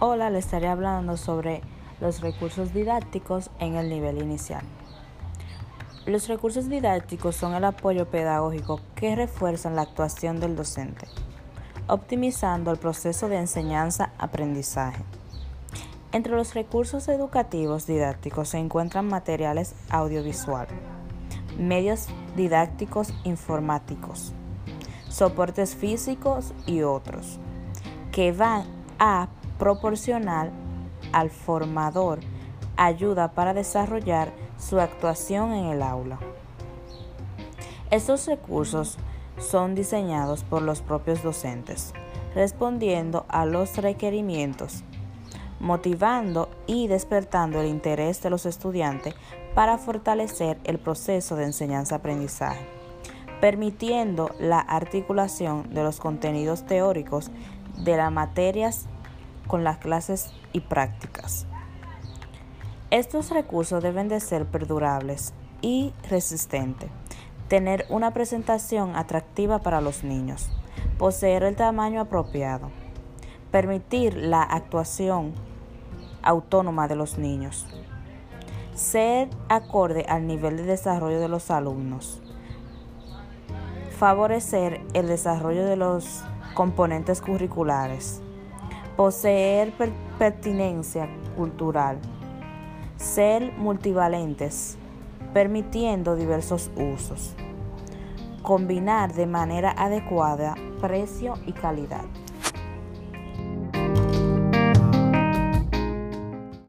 Hola, le estaré hablando sobre los recursos didácticos en el nivel inicial. Los recursos didácticos son el apoyo pedagógico que refuerzan la actuación del docente, optimizando el proceso de enseñanza-aprendizaje. Entre los recursos educativos didácticos se encuentran materiales audiovisual, medios didácticos informáticos, soportes físicos y otros, que van a proporcional al formador ayuda para desarrollar su actuación en el aula. Estos recursos son diseñados por los propios docentes, respondiendo a los requerimientos, motivando y despertando el interés de los estudiantes para fortalecer el proceso de enseñanza-aprendizaje, permitiendo la articulación de los contenidos teóricos de las materias con las clases y prácticas. Estos recursos deben de ser perdurables y resistentes, tener una presentación atractiva para los niños, poseer el tamaño apropiado, permitir la actuación autónoma de los niños, ser acorde al nivel de desarrollo de los alumnos, favorecer el desarrollo de los componentes curriculares, poseer pertinencia cultural, ser multivalentes, permitiendo diversos usos, combinar de manera adecuada precio y calidad.